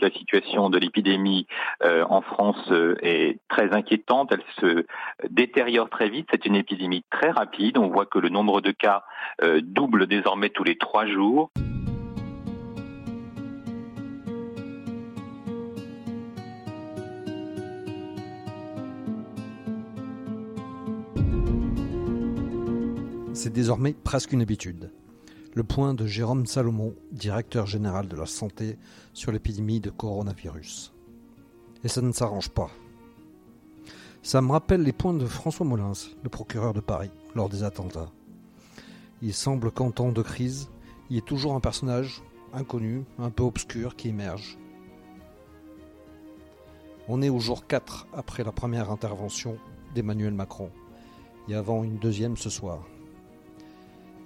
la situation de l'épidémie en France est très inquiétante. Elle se détériore très vite. C'est une épidémie très rapide. On voit que le nombre de cas double désormais tous les trois jours. C'est désormais presque une habitude. Le point de Jérôme Salomon, directeur général de la santé, sur l'épidémie de coronavirus. Et ça ne s'arrange pas. Ça me rappelle les points de François Molins, le procureur de Paris, lors des attentats. Il semble qu'en temps de crise, il y ait toujours un personnage inconnu, un peu obscur, qui émerge. On est au jour 4 après la première intervention d'Emmanuel Macron, et avant une deuxième ce soir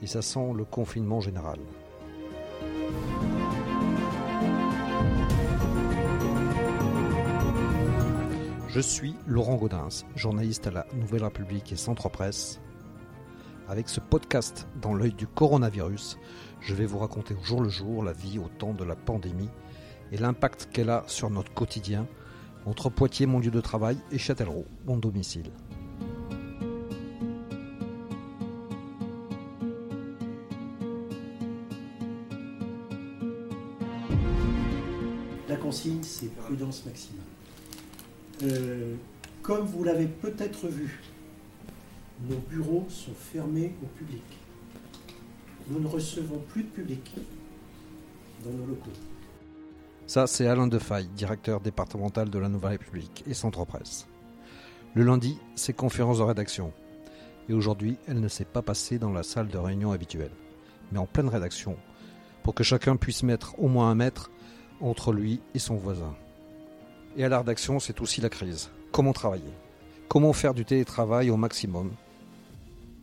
et ça sent le confinement général. Je suis Laurent Gaudens, journaliste à la Nouvelle République et Centre Presse. Avec ce podcast dans l'œil du coronavirus, je vais vous raconter au jour le jour la vie au temps de la pandémie et l'impact qu'elle a sur notre quotidien entre Poitiers, mon lieu de travail, et Châtellerault, mon domicile. Comme vous l'avez peut-être vu, nos bureaux sont fermés au public. Nous ne recevons plus de public dans nos locaux. Ça, c'est Alain Defaille, directeur départemental de la Nouvelle République et Centre Presse. Le lundi, c'est conférence de rédaction. Et aujourd'hui, elle ne s'est pas passée dans la salle de réunion habituelle, mais en pleine rédaction, pour que chacun puisse mettre au moins un mètre entre lui et son voisin. Et à la rédaction, c'est aussi la crise. Comment travailler Comment faire du télétravail au maximum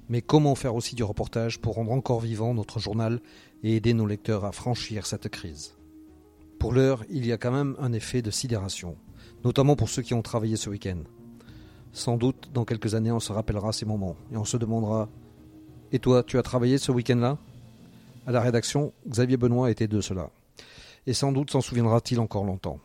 Mais comment faire aussi du reportage pour rendre encore vivant notre journal et aider nos lecteurs à franchir cette crise Pour l'heure, il y a quand même un effet de sidération, notamment pour ceux qui ont travaillé ce week-end. Sans doute, dans quelques années, on se rappellera ces moments et on se demandera Et toi, tu as travaillé ce week-end-là? À la rédaction, Xavier Benoît était de cela et sans doute s'en souviendra-t-il encore longtemps.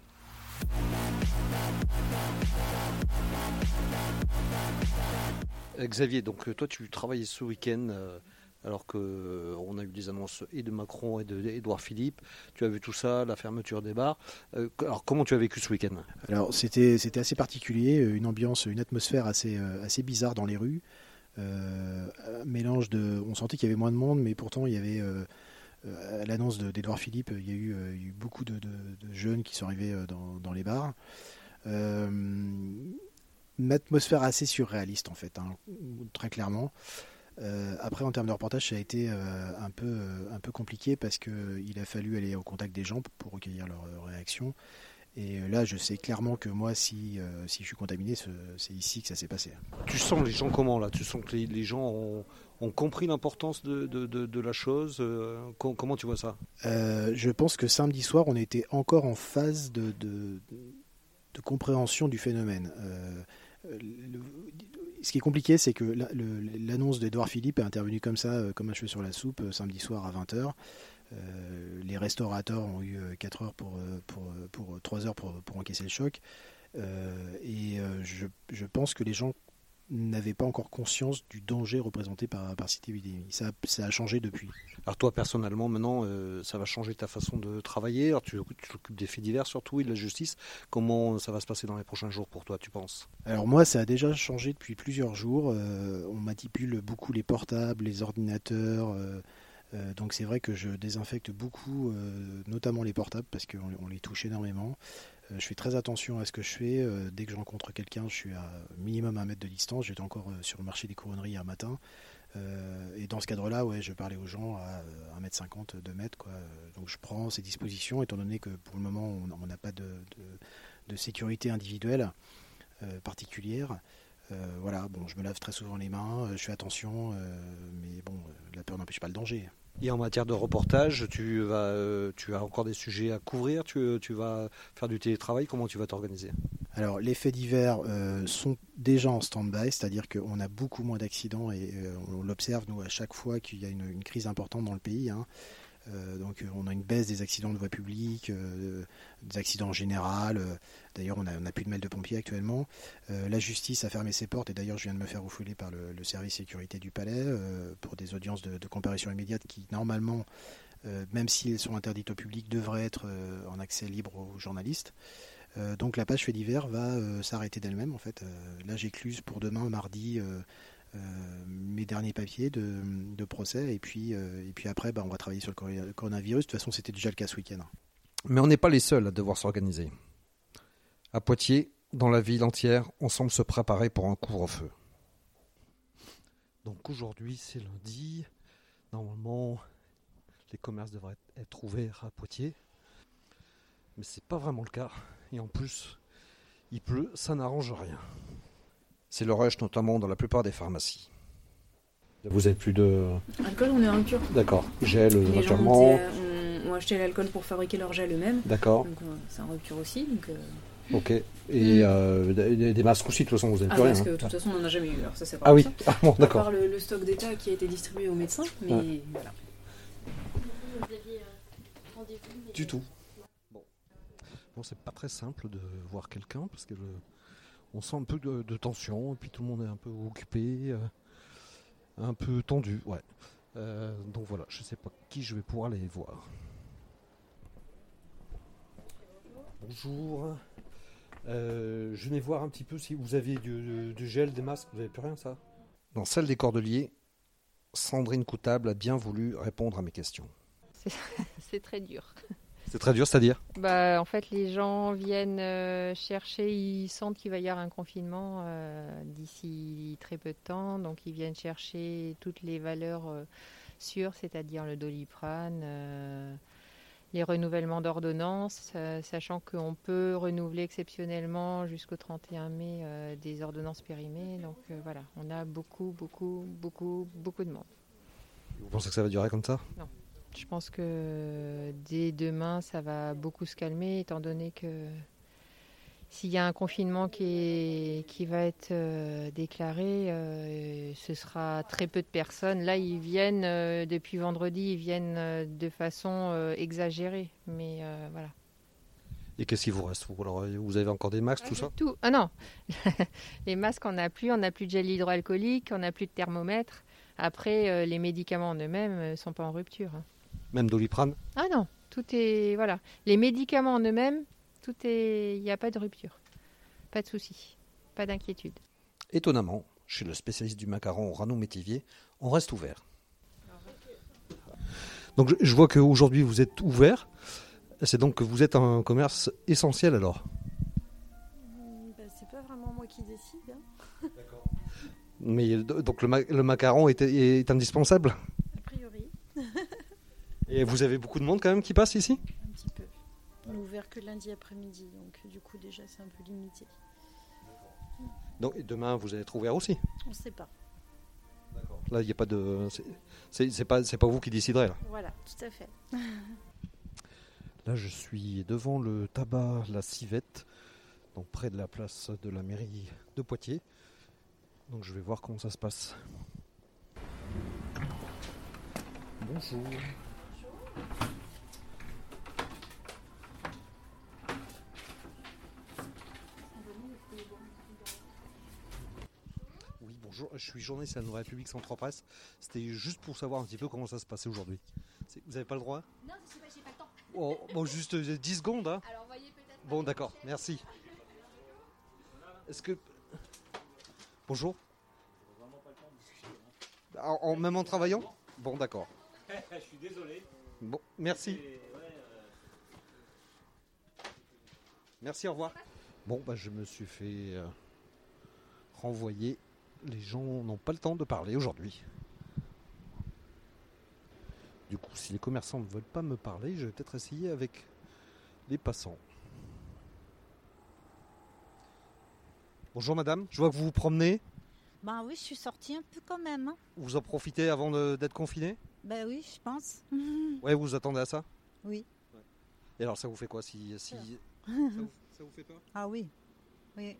Xavier, donc euh, toi tu travaillais ce week-end euh, alors qu'on a eu des annonces et de Macron et d'Edouard Philippe. Tu as vu tout ça, la fermeture des bars. alors comment tu as vécu ce week-end? Alors c'était assez particulier, une ambiance, une atmosphère assez, bizarre dans les rues. mélange de, on sentait qu'il y avait moins de monde, mais pourtant il y avait euh, à l'annonce d'Edouard Philippe, il y a eu, euh, beaucoup de, jeunes qui sont arrivés euh, dans, les bars. Une atmosphère assez surréaliste en fait, hein, très clairement. après, en termes de reportage, ça a été un, peu, un peu compliqué parce qu'il a fallu aller au contact des gens pour recueillir leurs réactions. Et là, je sais clairement que moi, si, si je suis contaminé, c'est ici que ça s'est passé. Tu sens les gens comment là? Tu sens que les, les gens ont, ont compris l'importance de, de, la chose euh, Comment tu vois ça? Euh, Je pense que samedi soir, on était encore en phase de, de compréhension du phénomène. Euh, ce qui est compliqué, c'est que l'annonce d'Edouard Philippe est intervenue comme ça, comme un cheveu sur la soupe, samedi soir à 20h. les restaurateurs ont eu 4 heures pour, pour, pour 3 heures pour, encaisser le choc. et je, pense que les gens n'avait pas encore conscience du danger représenté par, par cette épidémie. Ça, ça, a changé depuis. Alors toi, personnellement, maintenant, euh, ça va changer ta façon de travailler. Alors tu t'occupes des faits divers surtout et de la justice. Comment ça va se passer dans les prochains jours pour toi, tu penses? Alors moi, ça a déjà changé depuis plusieurs jours. Euh, on manipule beaucoup les portables, les ordinateurs. Euh, donc c'est vrai que je désinfecte beaucoup, notamment les portables, parce qu'on les touche énormément. Euh, je fais très attention à ce que je fais. Euh, dès que je rencontre quelqu'un, je suis à minimum un mètre de distance. J'étais encore euh, sur le marché des couronneries un matin. et dans ce cadre-là, ouais, je parlais aux gens à 1m50, 2 mètres. Quoi. Donc je prends ces dispositions, étant donné que pour le moment, on n'a pas de, sécurité individuelle particulière. voilà, bon, je me lave très souvent les mains, je fais attention, mais bon, la peur n'empêche pas le danger. Et en matière de reportage, tu, vas, euh, tu as encore des sujets à couvrir, tu, vas faire du télétravail, comment tu vas t'organiser? Alors les faits divers euh, sont déjà en stand-by, c'est-à-dire qu'on a beaucoup moins d'accidents et euh, on l'observe nous à chaque fois qu'il y a une, crise importante dans le pays. Hein. Euh, donc on a une baisse des accidents de voie publique, des accidents en général. d'ailleurs, on n'a plus de mail de pompiers actuellement. la justice a fermé ses portes et d'ailleurs, je viens de me faire refouler par le, service sécurité du palais pour des audiences de, de comparution immédiate qui, normalement, même si elles sont interdites au public, devraient être en accès libre aux journalistes. Euh, donc la page fait divers va euh, s'arrêter d'elle-même en fait. Euh, là j'écluse pour demain mardi mes derniers papiers de, procès et puis, et puis après bah, on va travailler sur le coronavirus. De toute façon c'était déjà le cas ce week-end. Mais on n'est pas les seuls à devoir s'organiser. À Poitiers, dans la ville entière, on semble se préparer pour un couvre-feu. Donc aujourd'hui c'est lundi. Normalement les commerces devraient être ouverts à Poitiers. Mais c'est pas vraiment le cas. Et en plus, il pleut, ça n'arrange rien. C'est le rush notamment dans la plupart des pharmacies. Vous avez plus de. Alcool, on est en cure. D'accord. Gel, Les gens ont, acheté l'alcool pour fabriquer leur gel eux-mêmes. D'accord. Donc euh, c'est en rupture aussi. Donc, euh, Ok. Et mm. euh, des, masques aussi, de toute façon, vous n'avez ah, plus rien. Parce que de toute façon, on n'en a jamais eu. Alors ça, c'est ah oui, ah, bon, d'accord. À part le, stock d'État qui a été distribué aux médecins, mais voilà. Du tout. Bon, c'est pas très simple de voir quelqu'un parce que on sent un peu de, tension et puis tout le monde est un peu occupé, euh, un peu tendu, ouais. Euh, donc voilà, je sais pas qui je vais pouvoir aller voir. Bonjour. Euh, je venais voir un petit peu si vous avez du, du gel, des masques, vous n'avez plus rien ça? Dans celle des Cordeliers, Sandrine Coutable a bien voulu répondre à mes questions. C'est très dur. C'est très dur, c'est-à-dire bah, En fait, les gens viennent euh, chercher, ils sentent qu'il va y avoir un confinement euh, d'ici très peu de temps, donc ils viennent chercher toutes les valeurs euh, sûres, c'est-à-dire le doliprane, les renouvellements d'ordonnances, sachant qu'on peut renouveler exceptionnellement jusqu'au 31 mai des ordonnances périmées. Donc voilà, on a beaucoup, beaucoup, beaucoup, beaucoup de monde. Vous pensez que ça va durer comme ça? Non. Je pense que dès demain, ça va beaucoup se calmer, étant donné que s'il y a un confinement qui, qui va être euh, déclaré, euh, ce sera très peu de personnes. Là, ils viennent euh, depuis vendredi, ils viennent de façon exagérée, mais voilà. Et qu'est-ce qu'il vous reste vous, avez encore des masques, tout ça? Tout. Ah non, les masques, on n'a plus, on n'a plus de gel hydroalcoolique, on n'a plus de thermomètre. Après, les médicaments en eux-mêmes ne sont pas en rupture. Hein. Même Doliprane Ah non, tout est. Voilà. Les médicaments en eux-mêmes, tout est. Il n'y a pas de rupture. Pas de souci. Pas d'inquiétude. Étonnamment, chez le spécialiste du macaron Rano Métivier, on reste ouvert. Donc je vois qu'aujourd'hui vous êtes ouvert. C'est donc que vous êtes un commerce essentiel alors ben, C'est pas vraiment moi qui décide. Hein. D'accord. Mais donc le, macaron est indispensable? Et vous avez beaucoup de monde quand même qui passe ici? Un petit peu. On n'est ouvert que lundi après-midi, donc du coup déjà c'est un peu limité. Donc demain vous allez être ouvert aussi? On ne sait pas. D'accord. Là il n'y a pas de, c'est pas c'est pas vous qui déciderez là. Voilà, tout à fait. là je suis devant le tabac La Civette, donc près de la place de la mairie de Poitiers. Donc je vais voir comment ça se passe. Bonjour. Oui, bonjour, je suis journaliste à la Nouvelle République Centre Presse. C'était juste pour savoir un petit peu comment ça se passait aujourd'hui. Vous n'avez pas le droit? Non, je sais pas, j'ai pas le temps. Oh, bon, juste 10 euh, secondes. Hein. Alors, voyez peut-être. Bon, d'accord, merci. Est-ce que. Bonjour. En, en, même en travaillant? Bon, d'accord. je suis désolé. Bon, merci. Merci, au revoir. Bon, bah, je me suis fait euh, renvoyer. Les gens n'ont pas le temps de parler aujourd'hui. Du coup, si les commerçants ne veulent pas me parler, je vais peut-être essayer avec les passants. Bonjour madame, je vois que vous vous promenez. Bah oui, je suis sortie un peu quand même. Hein. Vous en profitez avant d'être confiné Ben oui, je pense. Ouais, vous attendez à ça? Oui. Et alors ça vous fait quoi si, si... Ça, vous, fait peur? Ah oui, oui.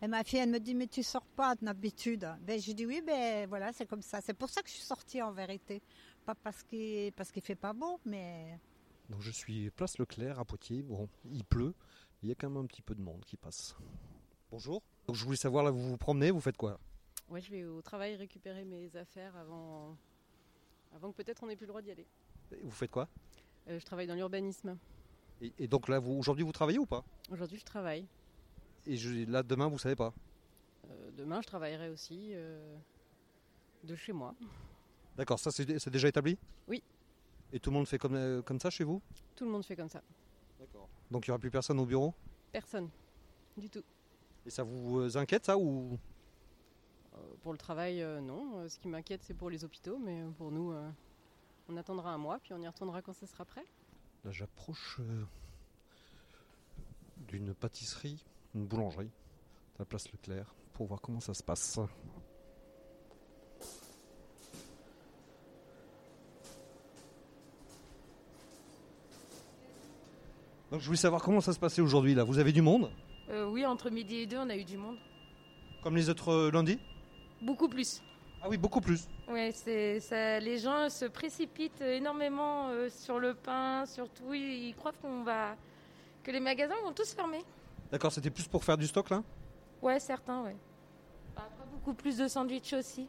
Et ma fille, elle me dit, mais tu sors pas d'habitude. Ben, je dis oui, ben voilà, c'est comme ça. C'est pour ça que je suis sortie en vérité. Pas parce qu'il parce qu'il fait pas beau, mais Donc je suis place Leclerc à Poitiers. Bon, il pleut, il y a quand même un petit peu de monde qui passe. Bonjour. Donc je voulais savoir là, vous vous promenez, vous faites quoi? Ouais, je vais au travail récupérer mes affaires avant, avant que peut-être on n'ait plus le droit d'y aller. Vous faites quoi? Euh, je travaille dans l'urbanisme. et, et donc là, vous aujourd'hui, vous travaillez ou pas? Aujourd'hui, je travaille. Et je- là, demain, vous savez pas? Euh, demain, je travaillerai aussi euh, de chez moi. D'accord, ça c'est déjà établi? Oui. Et tout le monde fait comme, comme ça chez vous? Tout le monde fait comme ça. D'accord. Donc il n'y aura plus personne au bureau? Personne. Du tout. Et ça vous inquiète ça ou? Pour le travail, euh, non. Euh, ce qui m'inquiète, c'est pour les hôpitaux. Mais euh, pour nous, euh, on attendra un mois, puis on y retournera quand ce sera prêt. Là, j'approche euh, d'une pâtisserie, une boulangerie, à la place Leclerc, pour voir comment ça se passe. Donc je voulais savoir comment ça se passait aujourd'hui là. Vous avez du monde? Euh, oui, entre midi et deux, on a eu du monde. Comme les autres euh, lundis? Beaucoup plus. Ah oui, beaucoup plus. C'est ça. Les gens se précipitent énormément euh, sur le pain, surtout ils, ils croient qu'on va que les magasins vont tous fermer. D'accord, c'était plus pour faire du stock là? Ouais, certains, ouais. Après beaucoup plus de sandwichs aussi.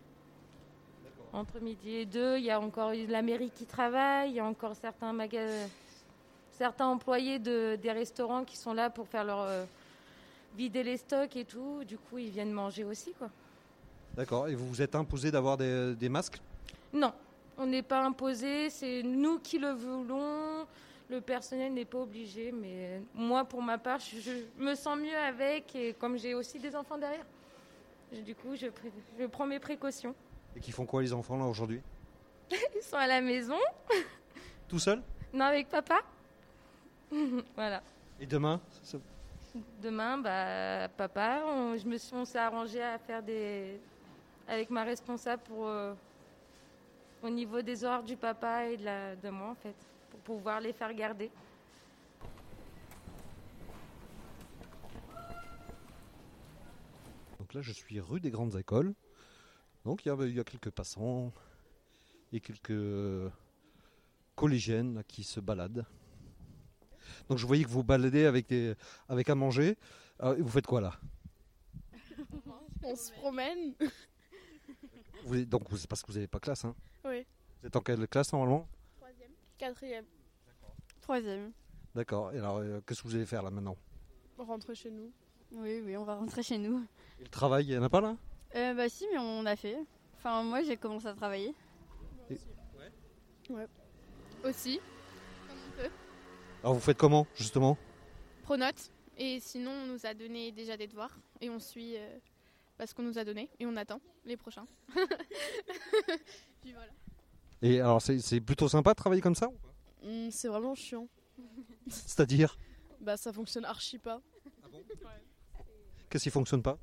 Entre midi et deux, il y a encore la mairie qui travaille, il y a encore certains magasins, certains employés de, des restaurants qui sont là pour faire leur euh, vider les stocks et tout. Du coup, ils viennent manger aussi, quoi. D'accord, et vous vous êtes imposé d'avoir des, des masques? Non, on n'est pas imposé, c'est nous qui le voulons. Le personnel n'est pas obligé, mais moi, pour ma part, je, je me sens mieux avec, et comme j'ai aussi des enfants derrière, je- du coup, je, prends mes précautions. Et qui font quoi les enfants là aujourd'hui? Ils sont à la maison, Tout seuls? Non avec papa. voilà. Et demain? Demain, bah, papa, on, je me suis, on s'est arrangé à faire des. Avec ma responsable pour. euh, au niveau des horaires du papa et de, la, de moi, en fait, pour pouvoir les faire garder. Donc là, je suis rue des Grandes Écoles. Donc il y a, il y a quelques passants et quelques collégiennes là, qui se baladent. Donc je voyais que vous baladez avec, des, avec à manger. Euh, vous faites quoi là? On se promène. Vous, Donc vous- c'est parce que vous n'avez pas classe. Hein Oui. vous êtes en quelle classe normalement? Troisième. Quatrième. Troisième. D'accord. Et alors euh, qu'est-ce que vous allez faire là maintenant? On rentre chez nous. Oui, oui, on va rentrer chez nous. Et Le travail, il n'y en a pas là? Euh, bah si, mais on a fait. Enfin, moi, j'ai commencé à travailler. Ouais. Aussi. Comme on peut. Alors vous faites comment justement? Pronote. Et sinon, on nous a donné déjà des devoirs. Et on suit euh, bah, ce qu'on nous a donné. Et on attend les prochains. Puis voilà. Et alors c'est plutôt sympa de travailler comme ça ou pas? Hum, c'est vraiment chiant. C'est-à-dire? Bah, ça fonctionne archi pas. Qu'est-ce qui fonctionne pas?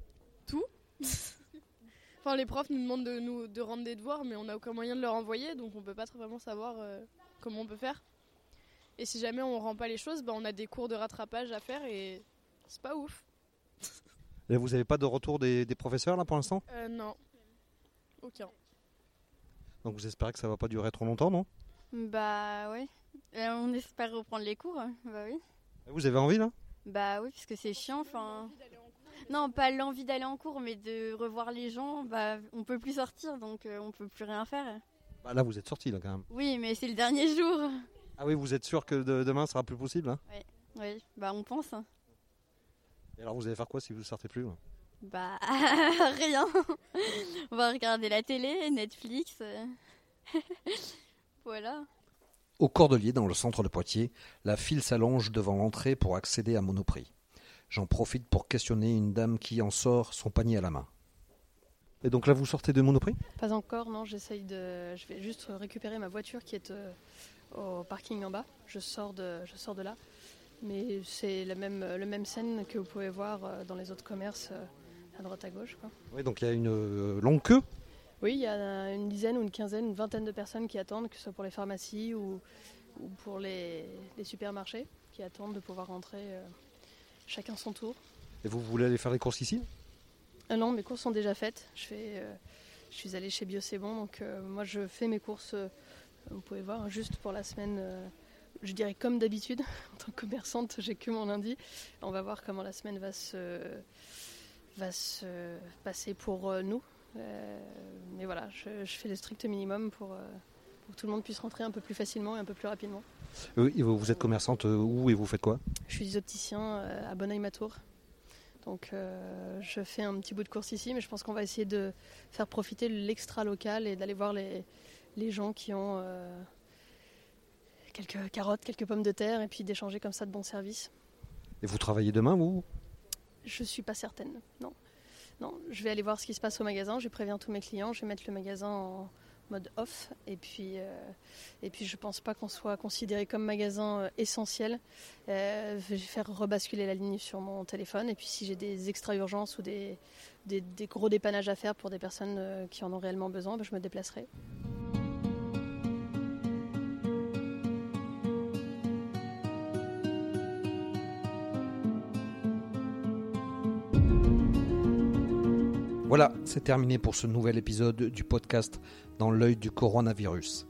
Tout. enfin, les profs nous demandent de, nous, de rendre des devoirs, mais on n'a aucun moyen de leur envoyer, donc on peut pas très vraiment savoir euh, comment on peut faire. Et si jamais on rend pas les choses, bah, on a des cours de rattrapage à faire et c'est pas ouf. Et vous n'avez pas de retour des, des professeurs là pour l'instant? Euh, non. Aucun. Donc vous espérez que ça va pas durer trop longtemps, non? Bah ouais. Euh, on espère reprendre les cours. hein. Bah oui. Vous avez envie là? Bah oui, parce que c'est chiant. Enfin. Non, pas l'envie d'aller en cours, mais de revoir les gens. Bah, on peut plus sortir, donc euh, on peut plus rien faire. Bah, Là vous êtes sorti là quand même. Oui, mais c'est le dernier jour. Ah oui, vous êtes sûr que de- demain ça sera plus possible hein? Oui, oui. Bah on pense. hein. Et alors vous allez faire quoi si vous sortez plus là Bah rien. on va regarder la télé, Netflix. euh. voilà. Au Cordelier, dans le centre de Poitiers, la file s'allonge devant l'entrée pour accéder à Monoprix. J'en profite pour questionner une dame qui en sort son panier à la main. Et donc là vous sortez de Monoprix? Pas encore, non, j'essaye de. Je vais juste récupérer ma voiture qui est euh, au parking en bas. Je sors de, je sors de là. Mais c'est la même, même scène que vous pouvez voir euh, dans les autres commerces euh, à droite à gauche. Quoi. Oui, donc il y a une euh, longue queue. Oui, il y a une dizaine ou une quinzaine, une vingtaine de personnes qui attendent, que ce soit pour les pharmacies ou, ou pour les, les supermarchés, qui attendent de pouvoir rentrer euh, chacun son tour. Et vous voulez aller faire les courses ici? Ah non, mes courses sont déjà faites. Je, fais, euh, je suis allée chez Bio C'est Bon, donc euh, moi je fais mes courses Vous pouvez voir, juste pour la semaine, je dirais comme d'habitude, en tant que commerçante, j'ai que mon lundi. On va voir comment la semaine va se, va se passer pour euh, nous. Euh, mais voilà, je, je fais le strict minimum pour, euh, pour que tout le monde puisse rentrer un peu plus facilement et un peu plus rapidement. Et vous, vous êtes commerçante où et vous faites quoi? Je suis opticien à Bonneuil-Matour. Donc euh, je fais un petit bout de course ici, mais je pense qu'on va essayer de faire profiter l'extra local et d'aller voir les, les gens qui ont euh, quelques carottes, quelques pommes de terre, et puis d'échanger comme ça de bons services. Et vous travaillez demain, vous? Je suis pas certaine, non. Non, je vais aller voir ce qui se passe au magasin, je préviens tous mes clients, je vais mettre le magasin en mode off, et puis, euh, et puis je pense pas qu'on soit considéré comme magasin euh, essentiel. Euh, je vais faire rebasculer la ligne sur mon téléphone, et puis si j'ai des extra urgences ou des, des, des gros dépannages à faire pour des personnes euh, qui en ont réellement besoin, ben, je me déplacerai. Voilà, c'est terminé pour ce nouvel épisode du podcast Dans l'œil du coronavirus.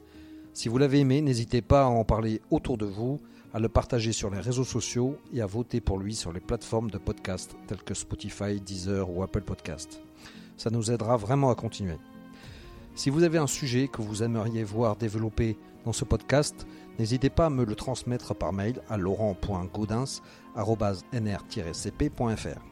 Si vous l'avez aimé, n'hésitez pas à en parler autour de vous, à le partager sur les réseaux sociaux et à voter pour lui sur les plateformes de podcast telles que Spotify, Deezer ou Apple Podcast. Ça nous aidera vraiment à continuer. Si vous avez un sujet que vous aimeriez voir développé dans ce podcast, n'hésitez pas à me le transmettre par mail à laurent.gaudens.nr-cp.fr.